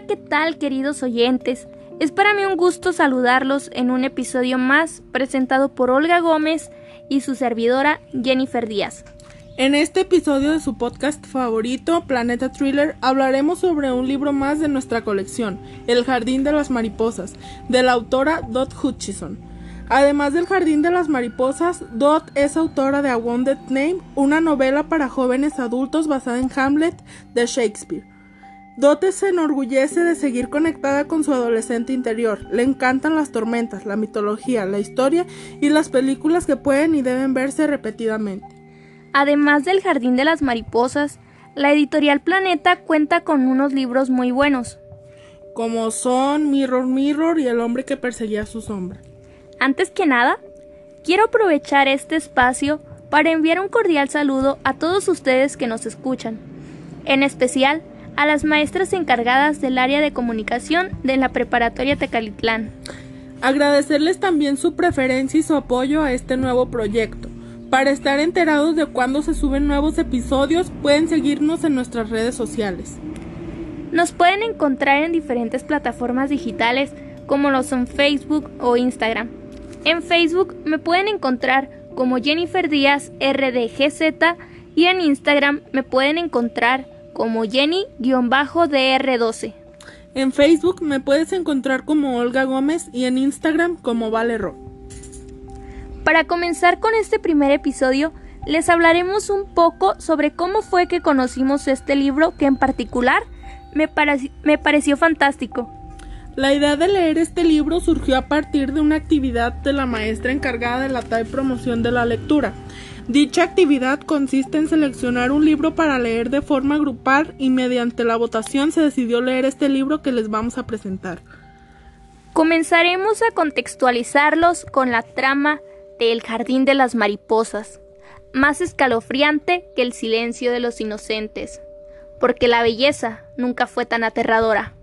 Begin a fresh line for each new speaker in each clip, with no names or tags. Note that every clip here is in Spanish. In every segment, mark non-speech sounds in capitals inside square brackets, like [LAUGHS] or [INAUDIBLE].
¿qué tal queridos oyentes? Es para mí un gusto saludarlos en un episodio más presentado por Olga Gómez y su servidora Jennifer Díaz.
En este episodio de su podcast favorito, Planeta Thriller, hablaremos sobre un libro más de nuestra colección, El Jardín de las Mariposas, de la autora Dot Hutchison. Además del Jardín de las Mariposas, Dot es autora de A Wounded Name, una novela para jóvenes adultos basada en Hamlet de Shakespeare. Dot se enorgullece de seguir conectada con su adolescente interior. Le encantan las tormentas, la mitología, la historia y las películas que pueden y deben verse repetidamente.
Además del Jardín de las Mariposas, la editorial Planeta cuenta con unos libros muy buenos.
Como son Mirror Mirror y El hombre que perseguía a su sombra.
Antes que nada, quiero aprovechar este espacio para enviar un cordial saludo a todos ustedes que nos escuchan, en especial a las maestras encargadas del área de comunicación de la preparatoria Tecalitlán.
Agradecerles también su preferencia y su apoyo a este nuevo proyecto. Para estar enterados de cuándo se suben nuevos episodios, pueden seguirnos en nuestras redes sociales.
Nos pueden encontrar en diferentes plataformas digitales como lo son Facebook o Instagram. En Facebook me pueden encontrar como Jennifer Díaz RDGZ y en Instagram me pueden encontrar como Jenny-DR12.
En Facebook me puedes encontrar como Olga Gómez y en Instagram como Valero.
Para comenzar con este primer episodio, les hablaremos un poco sobre cómo fue que conocimos este libro que en particular me, me pareció fantástico.
La idea de leer este libro surgió a partir de una actividad de la maestra encargada de la TAE promoción de la lectura. Dicha actividad consiste en seleccionar un libro para leer de forma grupal y mediante la votación se decidió leer este libro que les vamos a presentar.
Comenzaremos a contextualizarlos con la trama de El Jardín de las Mariposas, más escalofriante que el silencio de los inocentes, porque la belleza nunca fue tan aterradora.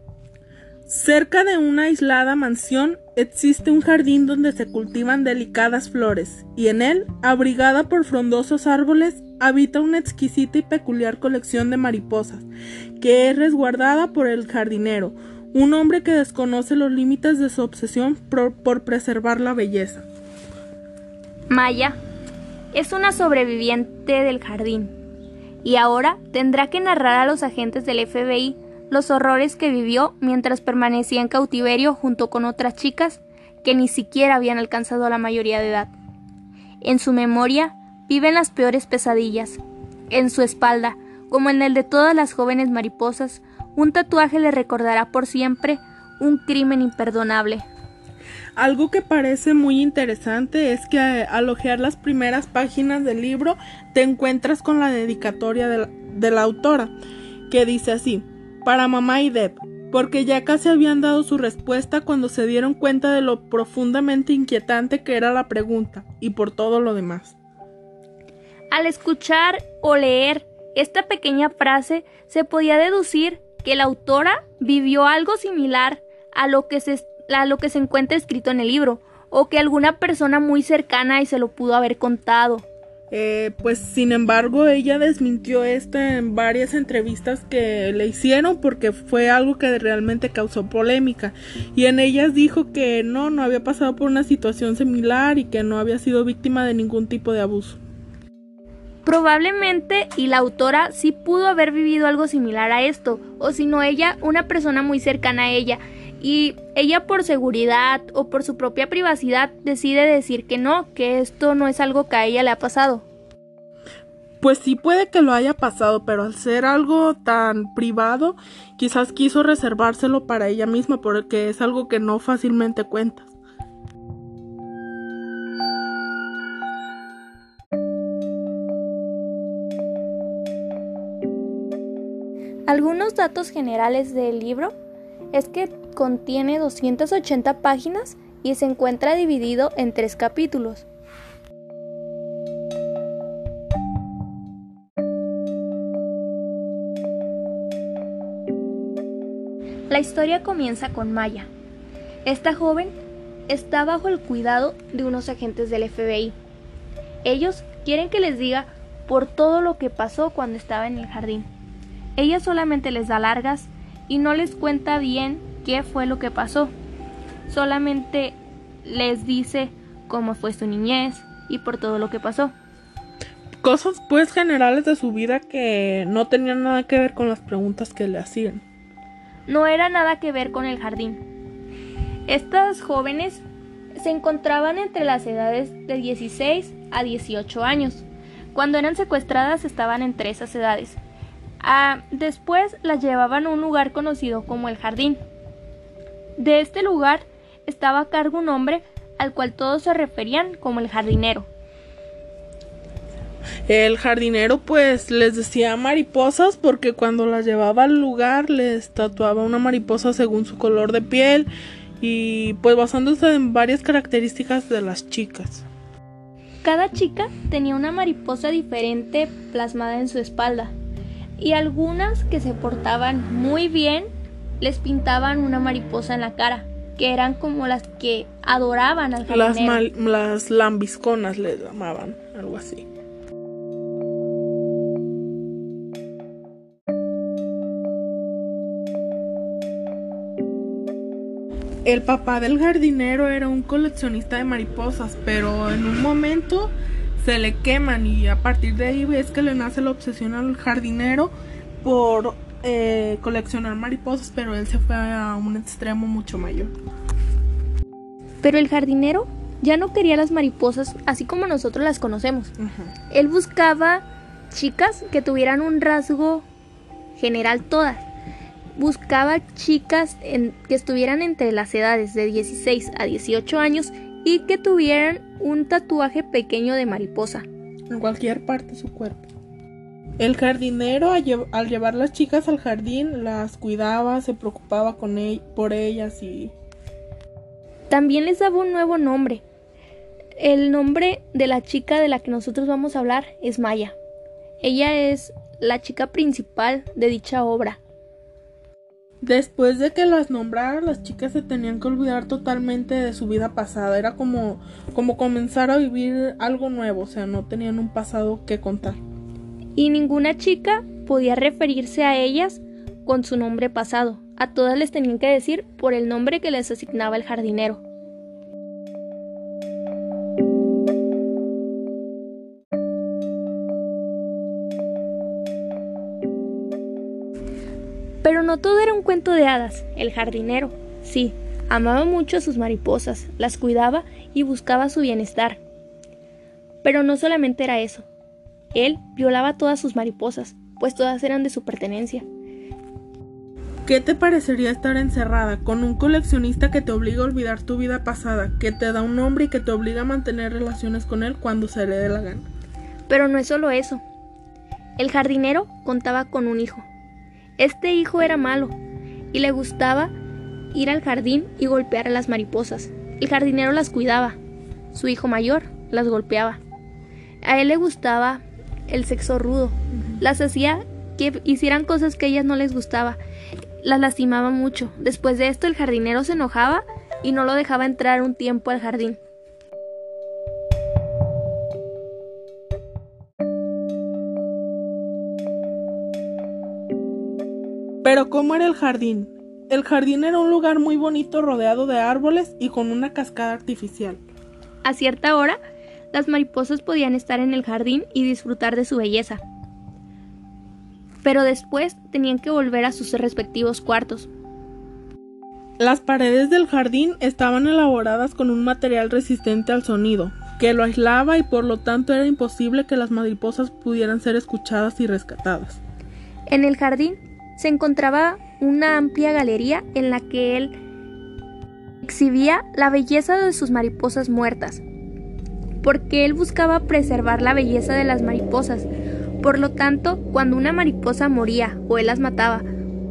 Cerca de una aislada mansión existe un jardín donde se cultivan delicadas flores, y en él, abrigada por frondosos árboles, habita una exquisita y peculiar colección de mariposas, que es resguardada por el jardinero, un hombre que desconoce los límites de su obsesión por, preservar la belleza.
Maya es una sobreviviente del jardín, y ahora tendrá que narrar a los agentes del FBI los horrores que vivió mientras permanecía en cautiverio junto con otras chicas que ni siquiera habían alcanzado la mayoría de edad. En su memoria viven las peores pesadillas. En su espalda, como en el de todas las jóvenes mariposas, un tatuaje le recordará por siempre un crimen imperdonable.
Algo que parece muy interesante es que al ojear las primeras páginas del libro te encuentras con la dedicatoria de la autora, que dice así para mamá y Deb, porque ya casi habían dado su respuesta cuando se dieron cuenta de lo profundamente inquietante que era la pregunta, y por todo lo demás.
Al escuchar o leer esta pequeña frase, se podía deducir que la autora vivió algo similar a lo que se, encuentra escrito en el libro, o que alguna persona muy cercana y se lo pudo haber contado.
Eh, pues sin embargo ella desmintió esto en varias entrevistas que le hicieron porque fue algo que realmente causó polémica y en ellas dijo que no, no había pasado por una situación similar y que no había sido víctima de ningún tipo de abuso.
Probablemente y la autora sí pudo haber vivido algo similar a esto, o si no ella, una persona muy cercana a ella, y ella por seguridad o por su propia privacidad decide decir que no, que esto no es algo que a ella le ha pasado.
Pues sí puede que lo haya pasado, pero al ser algo tan privado, quizás quiso reservárselo para ella misma porque es algo que no fácilmente cuentas.
Algunos datos generales del libro es que contiene 280 páginas y se encuentra dividido en tres capítulos. La historia comienza con Maya. Esta joven está bajo el cuidado de unos agentes del FBI. Ellos quieren que les diga por todo lo que pasó cuando estaba en el jardín. Ella solamente les da largas y no les cuenta bien qué fue lo que pasó. Solamente les dice cómo fue su niñez y por todo lo que pasó.
Cosas pues generales de su vida que no tenían nada que ver con las preguntas que le hacían.
No era nada que ver con el jardín. Estas jóvenes se encontraban entre las edades de 16 a 18 años. Cuando eran secuestradas estaban entre esas edades. Ah, después las llevaban a un lugar conocido como el jardín. De este lugar estaba a cargo un hombre al cual todos se referían como el jardinero.
El jardinero pues les decía mariposas porque cuando las llevaba al lugar les tatuaba una mariposa según su color de piel y pues basándose en varias características de las chicas.
Cada chica tenía una mariposa diferente plasmada en su espalda y algunas que se portaban muy bien les pintaban una mariposa en la cara, que eran como las que adoraban al jardinero.
Las, las lambisconas les llamaban, algo así. El papá del jardinero era un coleccionista de mariposas, pero en un momento se le queman y a partir de ahí ves que le nace la obsesión al jardinero por eh, coleccionar mariposas, pero él se fue a un extremo mucho mayor.
Pero el jardinero ya no quería las mariposas así como nosotros las conocemos. Él buscaba chicas que tuvieran un rasgo general todas buscaba chicas que estuvieran entre las edades de 16 a 18 años y que tuvieran un tatuaje pequeño de mariposa.
En cualquier parte de su cuerpo. El jardinero al llevar las chicas al jardín las cuidaba, se preocupaba con por ellas y...
También les daba un nuevo nombre. El nombre de la chica de la que nosotros vamos a hablar es Maya. Ella es la chica principal de dicha obra.
Después de que las nombrara, las chicas se tenían que olvidar totalmente de su vida pasada. Era como, como comenzar a vivir algo nuevo, o sea, no tenían un pasado que contar.
Y ninguna chica podía referirse a ellas con su nombre pasado. A todas les tenían que decir por el nombre que les asignaba el jardinero. Pero no todo era un cuento de hadas. El jardinero, sí, amaba mucho a sus mariposas, las cuidaba y buscaba su bienestar. Pero no solamente era eso. Él violaba todas sus mariposas, pues todas eran de su pertenencia.
¿Qué te parecería estar encerrada con un coleccionista que te obliga a olvidar tu vida pasada, que te da un nombre y que te obliga a mantener relaciones con él cuando se le dé la gana?
Pero no es solo eso. El jardinero contaba con un hijo, este hijo era malo y le gustaba ir al jardín y golpear a las mariposas. El jardinero las cuidaba. Su hijo mayor las golpeaba. A él le gustaba el sexo rudo. Las hacía que hicieran cosas que a ellas no les gustaba. Las lastimaba mucho. Después de esto el jardinero se enojaba y no lo dejaba entrar un tiempo al jardín.
Pero ¿cómo era el jardín? El jardín era un lugar muy bonito rodeado de árboles y con una cascada artificial.
A cierta hora, las mariposas podían estar en el jardín y disfrutar de su belleza. Pero después tenían que volver a sus respectivos cuartos.
Las paredes del jardín estaban elaboradas con un material resistente al sonido, que lo aislaba y por lo tanto era imposible que las mariposas pudieran ser escuchadas y rescatadas.
En el jardín se encontraba una amplia galería en la que él exhibía la belleza de sus mariposas muertas, porque él buscaba preservar la belleza de las mariposas. Por lo tanto, cuando una mariposa moría o él las mataba,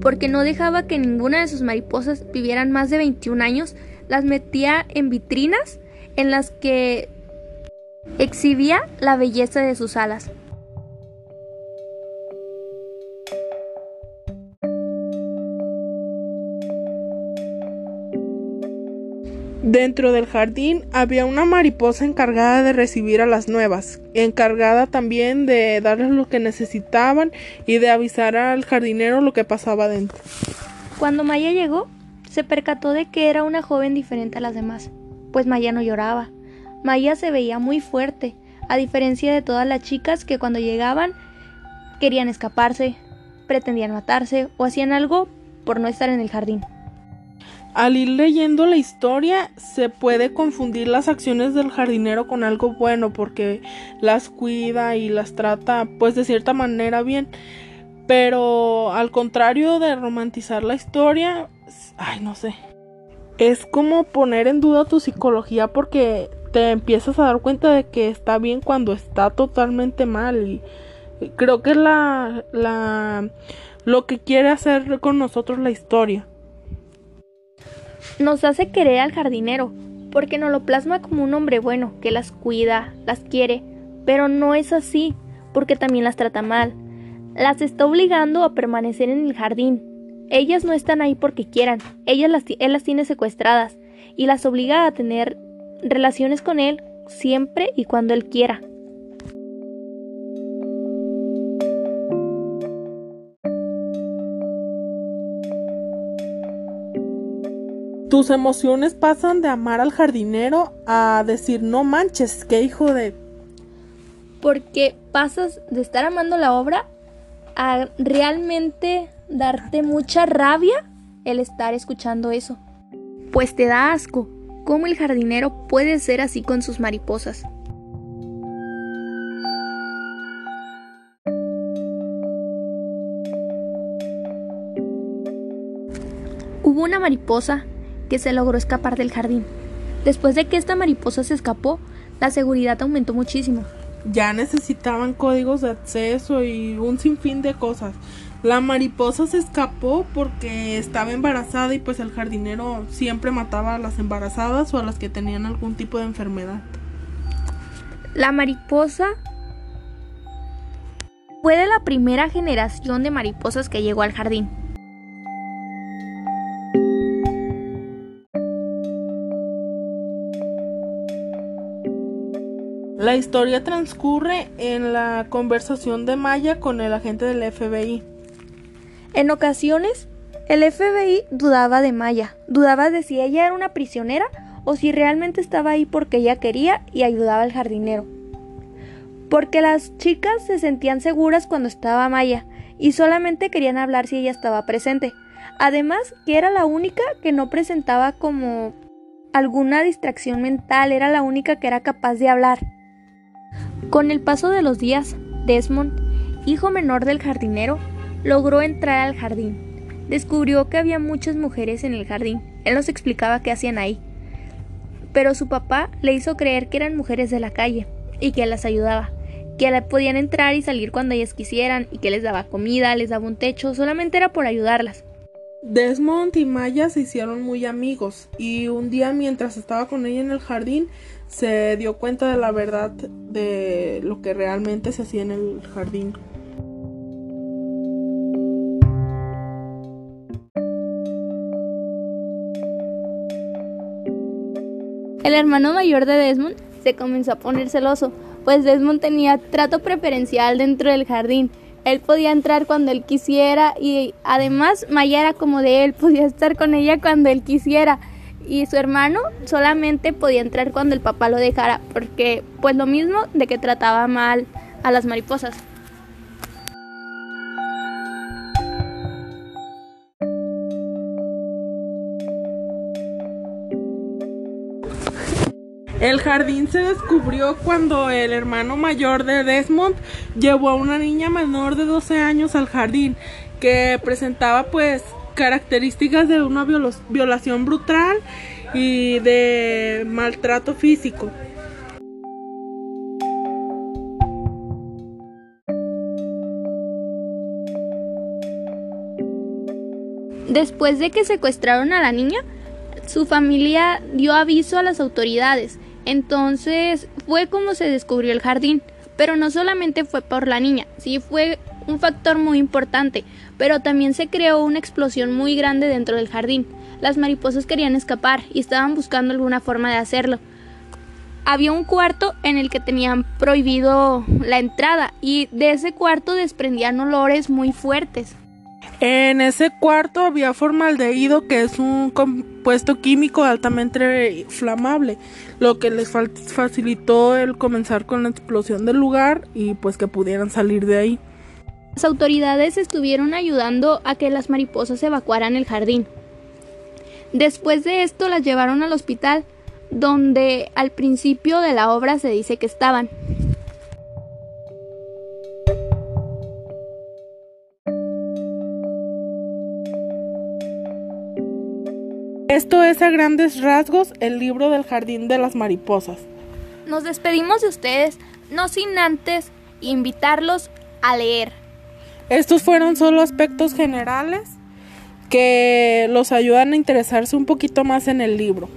porque no dejaba que ninguna de sus mariposas vivieran más de 21 años, las metía en vitrinas en las que exhibía la belleza de sus alas.
Dentro del jardín había una mariposa encargada de recibir a las nuevas, encargada también de darles lo que necesitaban y de avisar al jardinero lo que pasaba dentro.
Cuando Maya llegó, se percató de que era una joven diferente a las demás, pues Maya no lloraba. Maya se veía muy fuerte, a diferencia de todas las chicas que cuando llegaban querían escaparse, pretendían matarse o hacían algo por no estar en el jardín.
Al ir leyendo la historia se puede confundir las acciones del jardinero con algo bueno porque las cuida y las trata pues de cierta manera bien. Pero al contrario de romantizar la historia, ay no sé. Es como poner en duda tu psicología porque te empiezas a dar cuenta de que está bien cuando está totalmente mal y creo que es la, la lo que quiere hacer con nosotros la historia
nos hace querer al jardinero, porque nos lo plasma como un hombre bueno, que las cuida, las quiere, pero no es así, porque también las trata mal. Las está obligando a permanecer en el jardín. Ellas no están ahí porque quieran, ellas las, él las tiene secuestradas y las obliga a tener relaciones con él siempre y cuando él quiera.
Tus emociones pasan de amar al jardinero a decir no manches, qué hijo de...
Porque pasas de estar amando la obra a realmente darte mucha rabia el estar escuchando eso. Pues te da asco cómo el jardinero puede ser así con sus mariposas. Hubo una mariposa que se logró escapar del jardín. Después de que esta mariposa se escapó, la seguridad aumentó muchísimo.
Ya necesitaban códigos de acceso y un sinfín de cosas. La mariposa se escapó porque estaba embarazada y pues el jardinero siempre mataba a las embarazadas o a las que tenían algún tipo de enfermedad.
La mariposa fue de la primera generación de mariposas que llegó al jardín.
La historia transcurre en la conversación de Maya con el agente del FBI.
En ocasiones, el FBI dudaba de Maya, dudaba de si ella era una prisionera o si realmente estaba ahí porque ella quería y ayudaba al jardinero. Porque las chicas se sentían seguras cuando estaba Maya y solamente querían hablar si ella estaba presente. Además, que era la única que no presentaba como alguna distracción mental, era la única que era capaz de hablar. Con el paso de los días, Desmond, hijo menor del jardinero, logró entrar al jardín. Descubrió que había muchas mujeres en el jardín. Él nos explicaba qué hacían ahí. Pero su papá le hizo creer que eran mujeres de la calle y que las ayudaba, que podían entrar y salir cuando ellas quisieran y que les daba comida, les daba un techo, solamente era por ayudarlas.
Desmond y Maya se hicieron muy amigos y un día mientras estaba con ella en el jardín se dio cuenta de la verdad de lo que realmente se hacía en el jardín.
El hermano mayor de Desmond se comenzó a poner celoso, pues Desmond tenía trato preferencial dentro del jardín él podía entrar cuando él quisiera y además Maya era como de él, [LAUGHS] podía estar con ella cuando él quisiera y su hermano solamente podía entrar cuando el papá lo dejara porque pues lo mismo de que trataba mal a las mariposas.
El jardín se descubrió cuando el hermano mayor de Desmond llevó a una niña menor de 12 años al jardín que presentaba pues características de una violación brutal y de maltrato físico.
Después de que secuestraron a la niña, su familia dio aviso a las autoridades entonces fue como se descubrió el jardín. Pero no solamente fue por la niña, sí fue un factor muy importante, pero también se creó una explosión muy grande dentro del jardín. Las mariposas querían escapar y estaban buscando alguna forma de hacerlo. Había un cuarto en el que tenían prohibido la entrada y de ese cuarto desprendían olores muy fuertes.
En ese cuarto había formaldehído, que es un compuesto químico altamente inflamable, lo que les facilitó el comenzar con la explosión del lugar y pues que pudieran salir de ahí.
Las autoridades estuvieron ayudando a que las mariposas evacuaran el jardín. Después de esto las llevaron al hospital, donde al principio de la obra se dice que estaban.
Esto es a grandes rasgos el libro del Jardín de las Mariposas.
Nos despedimos de ustedes, no sin antes invitarlos a leer.
Estos fueron solo aspectos generales que los ayudan a interesarse un poquito más en el libro.